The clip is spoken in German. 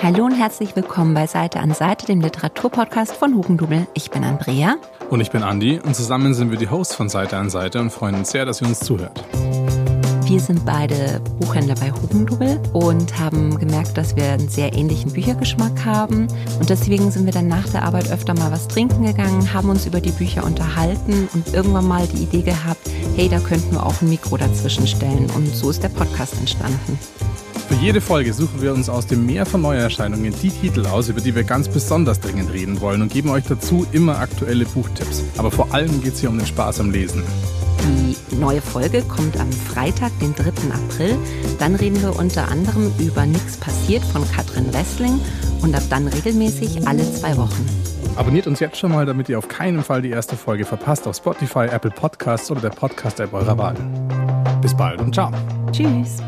Hallo und herzlich willkommen bei Seite an Seite, dem Literaturpodcast von Hugendubel. Ich bin Andrea. Und ich bin Andi und zusammen sind wir die Hosts von Seite an Seite und freuen uns sehr, dass ihr uns zuhört. Wir sind beide Buchhändler bei Hugendubel und haben gemerkt, dass wir einen sehr ähnlichen Büchergeschmack haben. Und deswegen sind wir dann nach der Arbeit öfter mal was trinken gegangen, haben uns über die Bücher unterhalten und irgendwann mal die Idee gehabt, hey, da könnten wir auch ein Mikro dazwischen stellen. Und so ist der Podcast entstanden. Für jede Folge suchen wir uns aus dem Meer von Neuerscheinungen die Titel aus, über die wir ganz besonders dringend reden wollen und geben euch dazu immer aktuelle Buchtipps. Aber vor allem geht es hier um den Spaß am Lesen. Die neue Folge kommt am Freitag, den 3. April. Dann reden wir unter anderem über Nix passiert von Katrin Wessling und ab dann regelmäßig alle zwei Wochen. Abonniert uns jetzt schon mal, damit ihr auf keinen Fall die erste Folge verpasst auf Spotify, Apple Podcasts oder der Podcast-App eurer Wahl. Bis bald und ciao. Tschüss.